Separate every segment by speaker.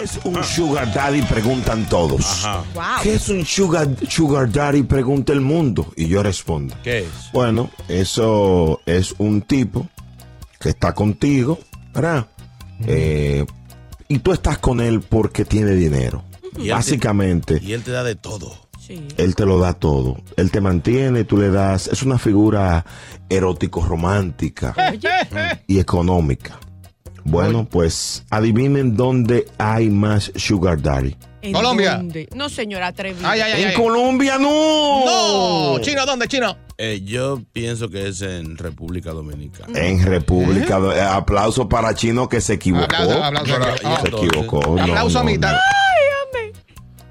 Speaker 1: ¿Qué es un sugar daddy? Preguntan todos.
Speaker 2: Wow.
Speaker 1: ¿Qué es un sugar, sugar daddy? Pregunta el mundo. Y yo respondo.
Speaker 3: ¿Qué es?
Speaker 1: Bueno, eso es un tipo que está contigo, ¿verdad? Eh, y tú estás con él porque tiene dinero.
Speaker 3: Y él te-
Speaker 1: Básicamente,
Speaker 3: Y él te da de todo.
Speaker 1: él te lo da todo. Él te mantiene, tú le das. Es una figura erótico-romántica y económica. Bueno, pues adivinen dónde hay más sugar daddy.
Speaker 2: ¿En
Speaker 4: Colombia.
Speaker 2: dónde? No, señora, atrevido.
Speaker 4: Ay, ay, ay.
Speaker 1: En
Speaker 4: ay.
Speaker 1: Colombia no.
Speaker 4: No, chino, ¿dónde, chino?
Speaker 3: Eh, yo pienso que es en República Dominicana.
Speaker 1: En República. eh, Aplauso para Chino que se equivocó.
Speaker 4: Aplauso, aplauso. Ah,
Speaker 1: Se equivocó. no,
Speaker 4: Aplauso a
Speaker 1: no,
Speaker 4: mitad.
Speaker 1: no.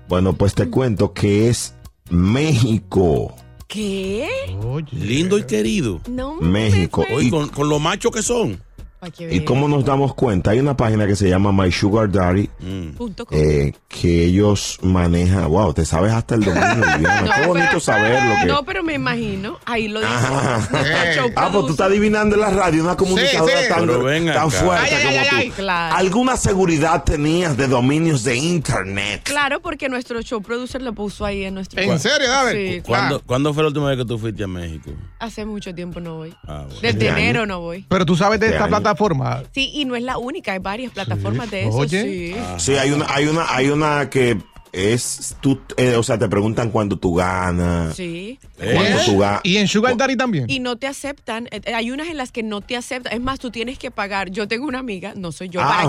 Speaker 1: Bueno, pues te cuento que es México.
Speaker 2: ¿Qué?
Speaker 3: Lindo y querido.
Speaker 2: No
Speaker 1: México.
Speaker 2: me
Speaker 3: Oye,
Speaker 1: Y,
Speaker 3: con, con lo macho que son.
Speaker 1: Y cómo nos damos cuenta, hay una página que se llama My Sugar Daddy.
Speaker 3: Mm.
Speaker 1: Eh, que ellos manejan, wow, te sabes hasta el dominio.
Speaker 2: No,
Speaker 1: Qué bonito
Speaker 2: pero-
Speaker 1: saber lo que.
Speaker 2: No, pero me imagino. Ahí lo dice. Show
Speaker 1: Ah, pues tú estás adivinando en la radio una comunicadora
Speaker 4: sí.
Speaker 1: tan,
Speaker 3: ven
Speaker 1: tan fuerte
Speaker 4: Ay,
Speaker 1: como
Speaker 4: ay,
Speaker 1: tú.
Speaker 4: ay.
Speaker 2: Claro.
Speaker 1: ¿Alguna seguridad tenías de dominios de internet?
Speaker 2: Claro, porque nuestro show producer lo puso ahí en nuestro.
Speaker 4: ¿En serio, David?
Speaker 2: Sí,
Speaker 3: ¿Cuándo, ¿Cuándo fue la última vez que tú fuiste a México?
Speaker 2: Hace mucho tiempo no voy.
Speaker 3: Ah, bueno.
Speaker 2: Desde
Speaker 1: ¿De año?
Speaker 2: enero no voy.
Speaker 4: Pero tú sabes de
Speaker 1: De
Speaker 4: esta
Speaker 1: año.
Speaker 4: Plataforma.
Speaker 2: Sí, y no es la única, hay varias plataformas de eso.
Speaker 4: Oye.
Speaker 2: Sí.
Speaker 1: Sí, hay una, hay una, hay una que es tú, eh, o sea, te preguntan cuándo tú ganas.
Speaker 2: Sí.
Speaker 1: Cuánto
Speaker 4: ¿Eh?
Speaker 1: tú ganas.
Speaker 4: Y en Sugar Daddy también.
Speaker 2: Y no te aceptan. Eh, eh, Hay unas en las que no te aceptan. Es más, tú tienes que pagar. Yo tengo una amiga, no soy yo,
Speaker 1: Ah.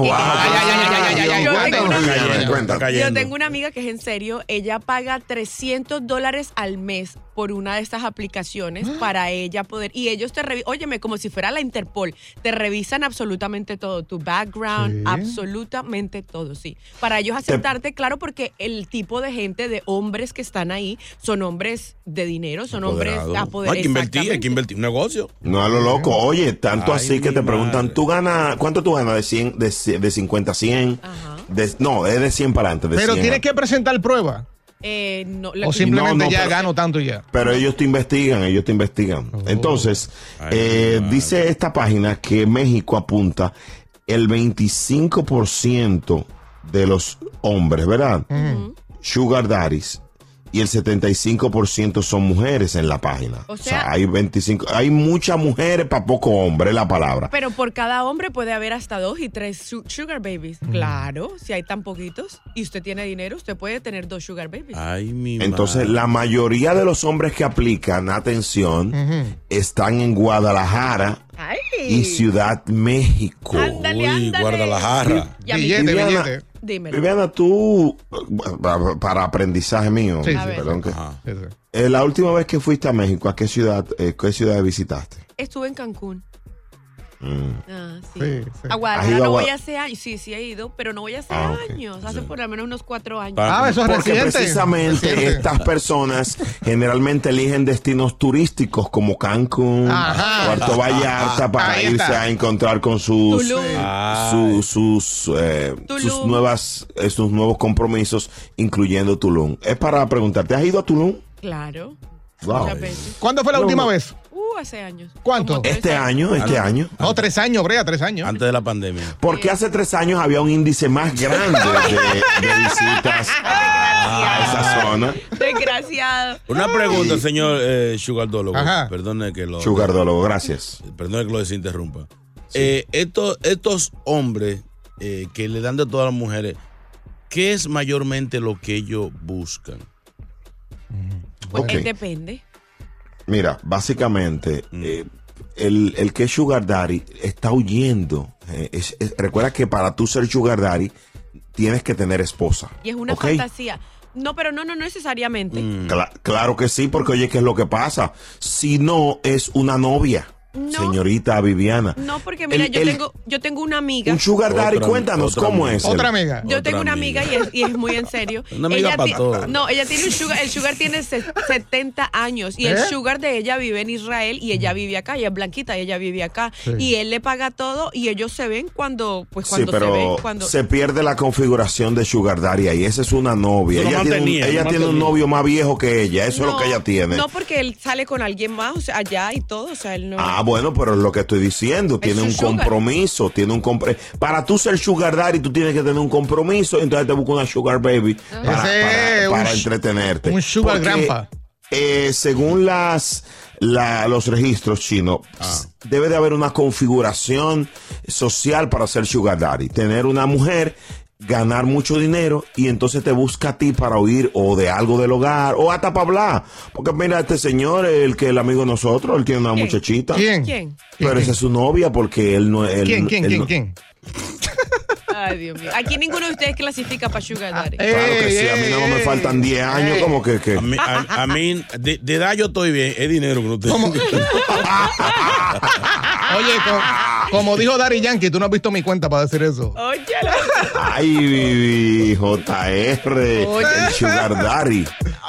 Speaker 2: Yo tengo una amiga que es en serio, ella paga 300 dólares al mes por una de estas aplicaciones para ella poder, y ellos te revisan, óyeme, como si fuera la Interpol, te revisan absolutamente todo, tu background,
Speaker 4: Sí.
Speaker 2: absolutamente todo, sí. Para ellos aceptarte, claro, porque el tipo de gente, de hombres que están ahí, son hombres de dinero, son hombres
Speaker 3: Apoderado. No,
Speaker 2: apoderados.
Speaker 3: hay que invertir, hay que invertir. Un negocio.
Speaker 1: No a lo loco. Oye, tanto
Speaker 3: Ay,
Speaker 1: así que te preguntan. ¿tú ganas, cuánto tú ganas de 100, de, de 50 a 100?
Speaker 2: Ajá.
Speaker 1: De- no, es de 100 para adelante. de
Speaker 4: Pero
Speaker 1: 100
Speaker 4: tienes que presentar pruebas.
Speaker 2: Eh, no,
Speaker 4: O simplemente
Speaker 1: No, no,
Speaker 4: ya
Speaker 1: pero-
Speaker 4: gano tanto y ya.
Speaker 1: Pero ellos te investigan, ellos te investigan. Entonces,
Speaker 3: Ay,
Speaker 1: eh, dice esta página que México apunta el 25% de los hombres, ¿verdad? Sugar daddies. Y el 75% son mujeres en la página.
Speaker 2: O
Speaker 1: O sea, hay 25, hay muchas mujeres para poco hombre, la palabra.
Speaker 2: Pero por cada hombre puede haber hasta dos y tres su- sugar babies. Claro, si hay tan poquitos y usted tiene dinero, usted puede tener dos sugar babies.
Speaker 3: Ay, mi
Speaker 1: Entonces,
Speaker 3: madre.
Speaker 1: la mayoría de los hombres que aplican, atención, están en Guadalajara
Speaker 2: Ay.
Speaker 1: y Ciudad México.
Speaker 2: Ándale,
Speaker 3: Uy,
Speaker 2: ándale.
Speaker 3: guarda la jarra.
Speaker 2: Y a mí-
Speaker 4: Billete, billete.
Speaker 2: Dímelo.
Speaker 1: Viviana, tú, para, aprendizaje mío,
Speaker 4: Sí,
Speaker 1: perdón que-. Eh, la última vez que fuiste a México, ¿a qué ciudad, eh, qué ciudad visitaste?
Speaker 2: Estuve en Cancún. Ah, sí.
Speaker 4: Sí, sí.
Speaker 2: A
Speaker 1: ¿Has
Speaker 2: Guadalajara
Speaker 1: ido a
Speaker 2: no voy hace años. Sí, sí he ido, pero no voy hace
Speaker 1: Ah,
Speaker 2: años. Hace por lo menos unos cuatro años.
Speaker 4: Ah, eso es
Speaker 1: Porque
Speaker 4: reciente.
Speaker 1: precisamente
Speaker 4: Reciente.
Speaker 1: estas personas generalmente eligen destinos turísticos como Cancún,
Speaker 4: Ajá.
Speaker 1: Puerto Vallarta para
Speaker 4: Ahí
Speaker 1: irse
Speaker 4: está.
Speaker 1: a encontrar con sus su- sus eh, sus nuevas eh, sus nuevos compromisos, incluyendo Tulum. Es para preguntarte, ¿has ido a Tulum?
Speaker 2: Claro.
Speaker 1: Wow.
Speaker 2: Muchas veces.
Speaker 4: ¿Cuándo fue la
Speaker 1: No,
Speaker 4: última
Speaker 1: no.
Speaker 4: vez?
Speaker 2: Uh, hace años.
Speaker 4: ¿Cuánto?
Speaker 1: Este año, este año.
Speaker 4: No, tres años, Brea, tres años.
Speaker 5: Antes de la pandemia.
Speaker 1: Porque hace tres años había un índice más grande de, de visitas a esa zona.
Speaker 2: Desgraciado.
Speaker 5: Una pregunta, señor eh, Sugardólogo.
Speaker 4: Ajá.
Speaker 5: Perdone que lo,
Speaker 1: Sugardólogo, gracias.
Speaker 5: perdone que lo desinterrumpa. Eh, estos, estos hombres eh, que le dan de todas las mujeres, ¿qué es mayormente lo que ellos buscan?
Speaker 2: Pues
Speaker 1: Ok.
Speaker 2: eh, depende.
Speaker 1: Mira, básicamente, eh, el, el que es Sugar Daddy está huyendo. Eh, es- es- recuerda que para tú ser Sugar Daddy, tienes que tener esposa.
Speaker 2: Y es una fantasía. No, pero no, no necesariamente.
Speaker 1: Cla- claro que sí, porque oye, ¿qué es lo que pasa? Si no, es una novia,
Speaker 2: No.
Speaker 1: señorita Viviana.
Speaker 2: No, porque mira,
Speaker 1: El-
Speaker 2: yo
Speaker 1: el-
Speaker 2: tengo, yo tengo una amiga.
Speaker 1: Un Sugar Daddy,
Speaker 5: Otra-
Speaker 1: cuéntanos
Speaker 5: otra
Speaker 1: cómo
Speaker 5: amiga.
Speaker 1: es.
Speaker 4: Otra amiga.
Speaker 2: Yo
Speaker 5: Otra
Speaker 2: tengo una amiga y es, y es muy en serio.
Speaker 5: Una amiga
Speaker 2: ella
Speaker 5: pa'
Speaker 2: ti-
Speaker 5: todo.
Speaker 2: No, ella tiene un sugar, el sugar tiene se- 70 años y el
Speaker 4: ¿Eh?
Speaker 2: sugar de ella vive en Israel y ella vive acá, ella es blanquita y ella vive acá y él le paga todo y ellos se ven cuando pues
Speaker 1: Sí,
Speaker 2: cuando se
Speaker 1: pero
Speaker 2: ven cuando
Speaker 1: se pierde la configuración de Sugar Daddy ahí. Esa es una novia. Ella, tiene un, ella tiene un novio más viejo que ella. Eso es lo que ella tiene.
Speaker 2: No, porque él sale con alguien más, o sea, allá y todo, o sea, él no
Speaker 1: Ah, bueno, pero es lo que estoy diciendo. Tiene un
Speaker 2: sugar.
Speaker 1: compromiso. Tiene un compre- Para tú ser Sugar Daddy, tú tienes que tener un compromiso. Entonces te busca una Sugar Baby para,
Speaker 4: Ese
Speaker 1: para-
Speaker 4: un
Speaker 1: para entretenerte.
Speaker 4: un sugar
Speaker 1: Porque,
Speaker 4: grandpa.
Speaker 1: eh, según las la- los registros chinos,
Speaker 4: Ah.
Speaker 1: debe de haber una configuración social para ser Sugar Daddy. Tener una mujer ganar mucho dinero y entonces te busca a ti para oír o de algo del hogar o hasta para hablar. Porque mira, este señor, el que el amigo de nosotros, él tiene una
Speaker 2: ¿Quién?
Speaker 1: muchachita.
Speaker 4: ¿Quién?
Speaker 2: ¿Quién?
Speaker 1: Pero esa es su novia porque él no él-
Speaker 4: ¿Quién, quién,
Speaker 1: él
Speaker 4: quién,
Speaker 1: no-
Speaker 4: quién?
Speaker 2: Ay, Dios mío. Aquí ninguno de ustedes clasifica para Sugar Daddy.
Speaker 1: Claro que sí, a mí no me faltan 10 años, como que, que
Speaker 5: A mí, a, a mí, de, de edad yo estoy bien, es dinero que no tengo.
Speaker 4: Oye, co- como dijo Dari Yankee, tú no has visto mi cuenta para decir eso.
Speaker 2: Oye,
Speaker 1: ay, JR, el Sugar.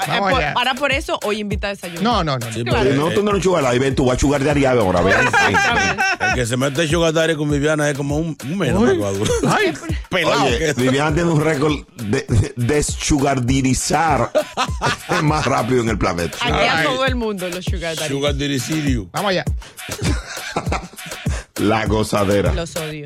Speaker 4: Vamos allá.
Speaker 2: ahora por eso hoy invita a desayunar.
Speaker 4: No, no, no. no.
Speaker 5: Sí,
Speaker 2: Claro.
Speaker 5: porque,
Speaker 1: No, tú no eres Sugar Daddy, ven, tú vas a Sugar Daddy ahora, ven.
Speaker 5: el que se mete Sugar Daddy con Viviana es como un, un menos durar.
Speaker 4: Ay,
Speaker 5: Pelado
Speaker 1: Oye, Viviana tiene un récord de, de deschugardirizar más rápido en el planeta.
Speaker 2: Aquí a todo el mundo los Sugar Daddy.
Speaker 5: Sugar Daddy Sirio.
Speaker 4: vamos allá.
Speaker 1: La gozadera.
Speaker 2: Los odio.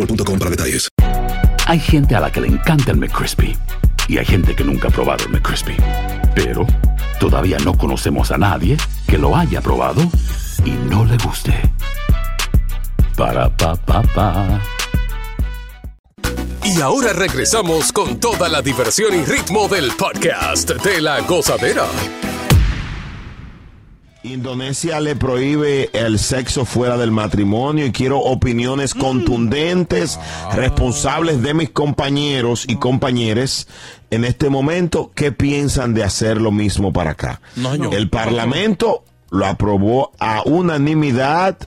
Speaker 6: boostmobile.com para detalles.
Speaker 7: Hay gente a la que le encanta el McCrispy y hay gente que nunca ha probado el McCrispy. Pero todavía no conocemos a nadie que lo haya probado y no le guste. Para pa pa pa.
Speaker 8: Y ahora regresamos con toda la diversión y ritmo del podcast de la gozadera.
Speaker 1: Indonesia le prohíbe el sexo fuera del matrimonio y quiero opiniones contundentes, responsables de mis compañeros y compañeras en este momento que piensan de hacer lo mismo para acá.
Speaker 5: No, señor.
Speaker 1: El Parlamento lo aprobó a unanimidad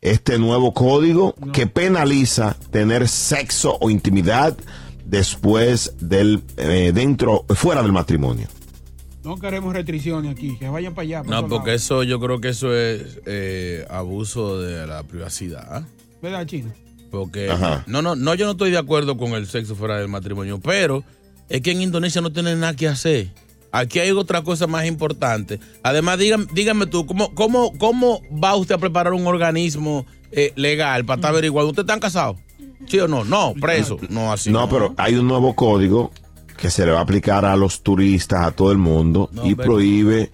Speaker 1: este nuevo código que penaliza tener sexo o intimidad después del eh, dentro fuera del matrimonio.
Speaker 9: No queremos restricciones aquí, que vayan para allá. para
Speaker 5: No, porque eso yo creo que eso es eh, abuso de la privacidad.
Speaker 9: ¿Verdad, Chino?
Speaker 5: Porque
Speaker 1: Ajá.
Speaker 5: no, no, no, yo no estoy de acuerdo con el sexo fuera del matrimonio, pero es que en Indonesia no tienen nada que hacer. Aquí hay otra cosa más importante. Además, dígame, dígame tú, ¿cómo, cómo, ¿cómo va usted a preparar un organismo eh, legal para estar averiguando? ¿Usted está casado? ¿Sí o no? No, preso. No, así.
Speaker 1: No, pero hay un nuevo código que se le va a aplicar a los turistas, a todo el mundo,
Speaker 5: No,
Speaker 1: y prohíbe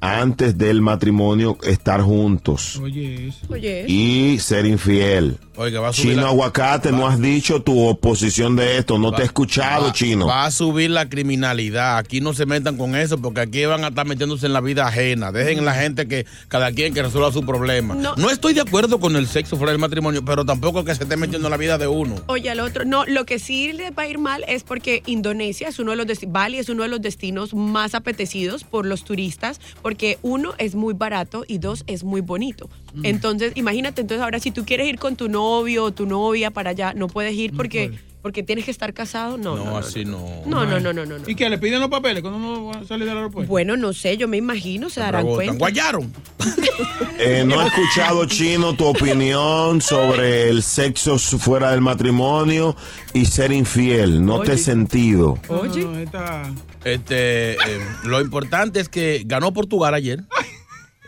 Speaker 1: antes del matrimonio estar juntos
Speaker 9: Oye, eso.
Speaker 2: Oye.
Speaker 1: y ser infiel.
Speaker 5: Oiga, va a subir
Speaker 1: Chino
Speaker 5: la-
Speaker 1: Aguacate, no has dicho tu oposición de esto, no te he escuchado,
Speaker 5: va-
Speaker 1: Chino.
Speaker 5: Va a subir la criminalidad. Aquí no se metan con eso porque aquí van a estar metiéndose en la vida ajena. Dejen a la gente que cada quien que resuelva su problema.
Speaker 2: No.
Speaker 5: No, estoy de acuerdo con el sexo fuera del matrimonio, pero tampoco que se esté metiendo en la vida de uno.
Speaker 2: Oye, al otro, no, lo que sí le va a ir mal es porque Indonesia es uno de los destinos, Bali es uno de los destinos más apetecidos por los turistas, porque uno es muy barato y dos es muy bonito.
Speaker 9: Mm.
Speaker 2: Entonces, imagínate, entonces ahora si tú quieres ir con tu novio o tu novia para allá, no puedes ir porque, porque tienes que estar casado, no.
Speaker 5: No,
Speaker 2: No, no,
Speaker 5: así no.
Speaker 2: no, no, no, no, no.
Speaker 9: ¿Y qué? ¿Le piden los papeles cuando uno sale del aeropuerto?
Speaker 2: Bueno, no sé, yo me imagino, se darán
Speaker 5: Rebotan.
Speaker 2: cuenta.
Speaker 5: Guayaron.
Speaker 1: Eh, no he escuchado, Chino, tu opinión sobre el sexo fuera del matrimonio y ser infiel. No te he sentido.
Speaker 2: Oye.
Speaker 9: No, esta-
Speaker 5: Este, eh, lo importante es que ganó Portugal ayer.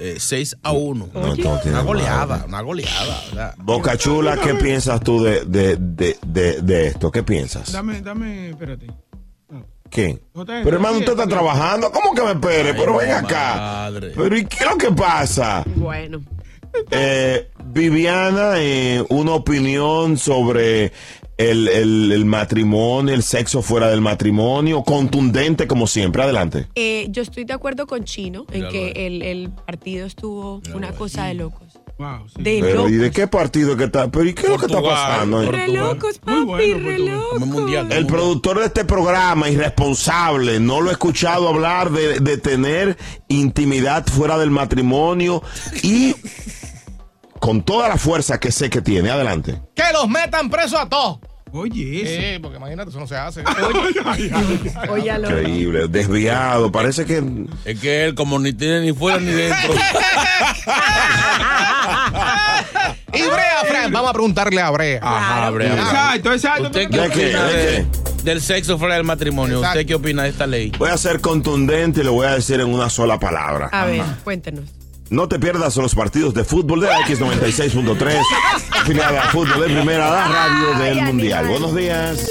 Speaker 5: Eh, 6 a 1.
Speaker 1: No, esto no tiene
Speaker 5: Una goleada,
Speaker 1: madre.
Speaker 5: una goleada. ¿verdad?
Speaker 1: Boca Chula, ¿qué piensas tú de, de, de, de, de esto? ¿Qué piensas?
Speaker 9: Dame, dame, espérate.
Speaker 1: ¿Qué? Pero hermano, usted está trabajando. ¿Cómo que me espere? Pero ven acá.
Speaker 5: Madre.
Speaker 1: Pero ¿y qué es lo que pasa?
Speaker 2: Bueno.
Speaker 1: Eh, Viviana, eh, una opinión sobre el, el- el matrimonio, el sexo fuera del matrimonio, contundente como siempre. Adelante.
Speaker 2: Eh, yo estoy de acuerdo con Chino en que el, el partido estuvo una cosa de locos.
Speaker 9: Wow, sí.
Speaker 2: De
Speaker 1: Pero, ¿y de qué partido que está? ¿Pero y qué es lo que está pasando?
Speaker 2: Re locos, papi,
Speaker 9: bueno,
Speaker 2: re locos.
Speaker 5: Mundial.
Speaker 1: El productor de este programa, irresponsable, no lo he escuchado hablar de, de tener intimidad fuera del matrimonio y con toda la fuerza que sé que tiene. Adelante.
Speaker 4: Que los metan presos a todos.
Speaker 9: Oye, eso.
Speaker 4: Sí, porque imagínate, eso no se hace.
Speaker 2: Oye.
Speaker 1: Increíble, desviado, parece que...
Speaker 5: Es que él, como ni tiene ni fuera ni dentro.
Speaker 4: y Brea, Fran, vamos a preguntarle a Brea.
Speaker 5: Ajá, Brea.
Speaker 9: Exacto, exacto.
Speaker 5: ¿Usted qué
Speaker 1: ¿De qué?
Speaker 5: opina
Speaker 1: ¿De
Speaker 5: de- del sexo fuera del matrimonio?
Speaker 4: Exacto.
Speaker 5: ¿Usted qué opina de esta ley?
Speaker 1: Voy a ser contundente y lo voy a decir en una sola palabra.
Speaker 2: A ver, cuéntenos.
Speaker 1: No te pierdas los partidos de fútbol de la X96.3, afiliada a Fútbol de Primera, la radio del Mundial. Buenos días.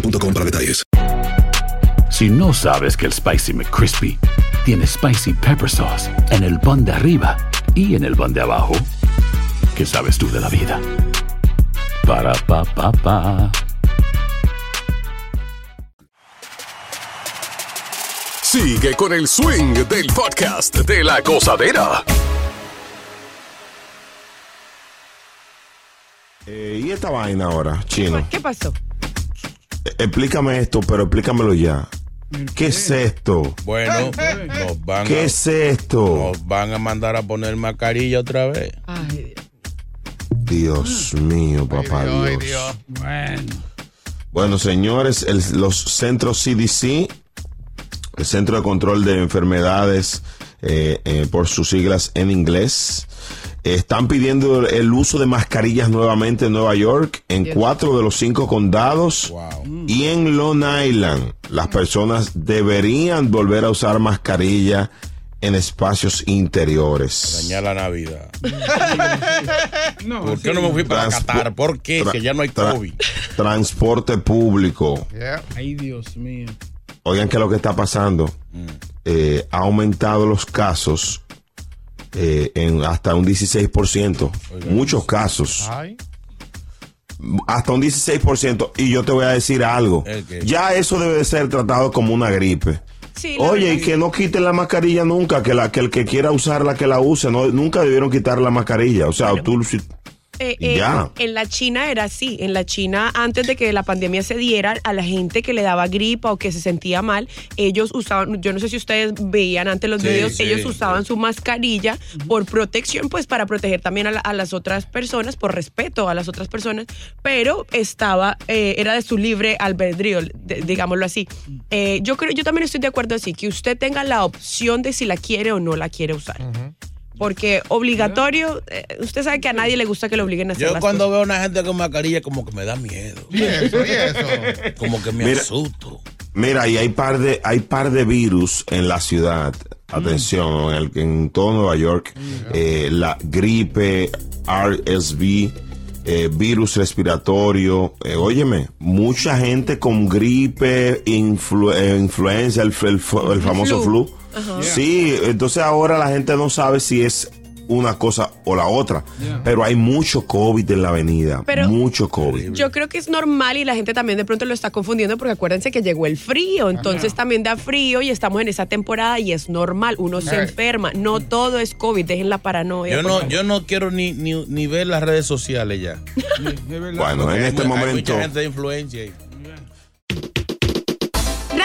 Speaker 6: para detalles.
Speaker 7: Si no sabes que el Spicy McCrispy tiene Spicy Pepper Sauce en el pan de arriba y en el pan de abajo, ¿qué sabes tú de la vida? Para, pa, pa, pa.
Speaker 8: Sigue con el swing del podcast de la gozadera.
Speaker 1: Eh, ¿Y esta vaina ahora, chino?
Speaker 2: ¿Qué pasó?
Speaker 1: Explícame esto, pero explícamelo ya. ¿Qué es esto?
Speaker 5: Bueno, nos van,
Speaker 1: ¿Qué
Speaker 5: a,
Speaker 1: es esto?
Speaker 5: nos van a mandar a poner mascarilla otra vez.
Speaker 2: Ay, Dios.
Speaker 1: Dios mío, papá
Speaker 4: Ay,
Speaker 1: Dios.
Speaker 4: Dios.
Speaker 9: Bueno.
Speaker 1: Bueno, señores, el- los centros CDC, el Centro de Control de Enfermedades, eh, eh, por sus siglas en inglés, están pidiendo el uso de mascarillas nuevamente en Nueva York, en
Speaker 2: Dios.
Speaker 1: cuatro de los cinco condados
Speaker 5: Wow.
Speaker 1: y en Long Island. Las personas deberían volver a usar mascarilla en espacios interiores.
Speaker 5: Dañar la Navidad.
Speaker 9: No,
Speaker 5: ¿Por qué
Speaker 9: sí.
Speaker 5: no me fui para
Speaker 1: Transpo-
Speaker 5: Qatar? ¿Por qué? Que ya no hay
Speaker 1: tra-
Speaker 5: COVID.
Speaker 1: Transporte público.
Speaker 4: Yeah.
Speaker 9: Ay, Dios mío.
Speaker 1: Oigan qué es lo que está pasando. Eh, ha aumentado los casos eh, en hasta un 16%. Muchos casos.
Speaker 4: Ay.
Speaker 1: Hasta un 16%. Y yo te voy a decir algo. Ya eso debe de ser tratado como una gripe.
Speaker 2: Sí,
Speaker 1: Oye, y que no quiten la mascarilla nunca, que, la, que el que quiera usarla, que la use. No, nunca debieron quitar la mascarilla. O sea, tú...
Speaker 2: eh, eh, en la China era así. En la China, antes de que la pandemia se diera, a la gente que le daba gripa o que se sentía mal, ellos usaban, yo no sé si ustedes veían antes los
Speaker 5: Sí,
Speaker 2: videos,
Speaker 5: sí,
Speaker 2: ellos usaban su mascarilla por protección, pues para proteger también a, la- a las otras personas, por respeto a las otras personas, pero estaba, eh, era de su libre albedrío, de- digámoslo así. Eh, yo creo, yo también estoy de acuerdo así, que usted tenga la opción de si la quiere o no la quiere usar. Porque obligatorio, eh, usted sabe que a nadie le gusta que le obliguen a hacer
Speaker 5: Yo
Speaker 2: las
Speaker 5: cuando
Speaker 2: cosas.
Speaker 5: veo a una gente con mascarilla como que me da miedo.
Speaker 4: Y eso, y eso.
Speaker 5: Como que me
Speaker 1: Mira.
Speaker 5: asusto.
Speaker 1: Mira, y hay par de, hay par de virus en la ciudad.
Speaker 5: Mm.
Speaker 1: Atención, en, el, en todo Nueva York, eh, la gripe, RSV, eh, virus respiratorio. eh, óyeme, mucha gente con gripe, influ- eh, influenza, el, el f- el famoso
Speaker 2: Flu.
Speaker 1: flu.
Speaker 2: Ajá.
Speaker 1: Sí, entonces ahora la gente no sabe si es una cosa o la otra. Pero hay mucho COVID en la avenida.
Speaker 2: Pero-
Speaker 1: mucho COVID.
Speaker 2: Yo creo que es normal y la gente también de pronto lo está confundiendo porque acuérdense que llegó el frío, entonces también da frío y estamos en esa temporada y es normal, uno se enferma, no todo es COVID, dejen la paranoia.
Speaker 5: Yo no, yo no quiero ni, ni, ni ver las redes sociales ya.
Speaker 1: Bueno, en este
Speaker 5: hay
Speaker 1: momento.
Speaker 5: mucha gente de influencia ahí.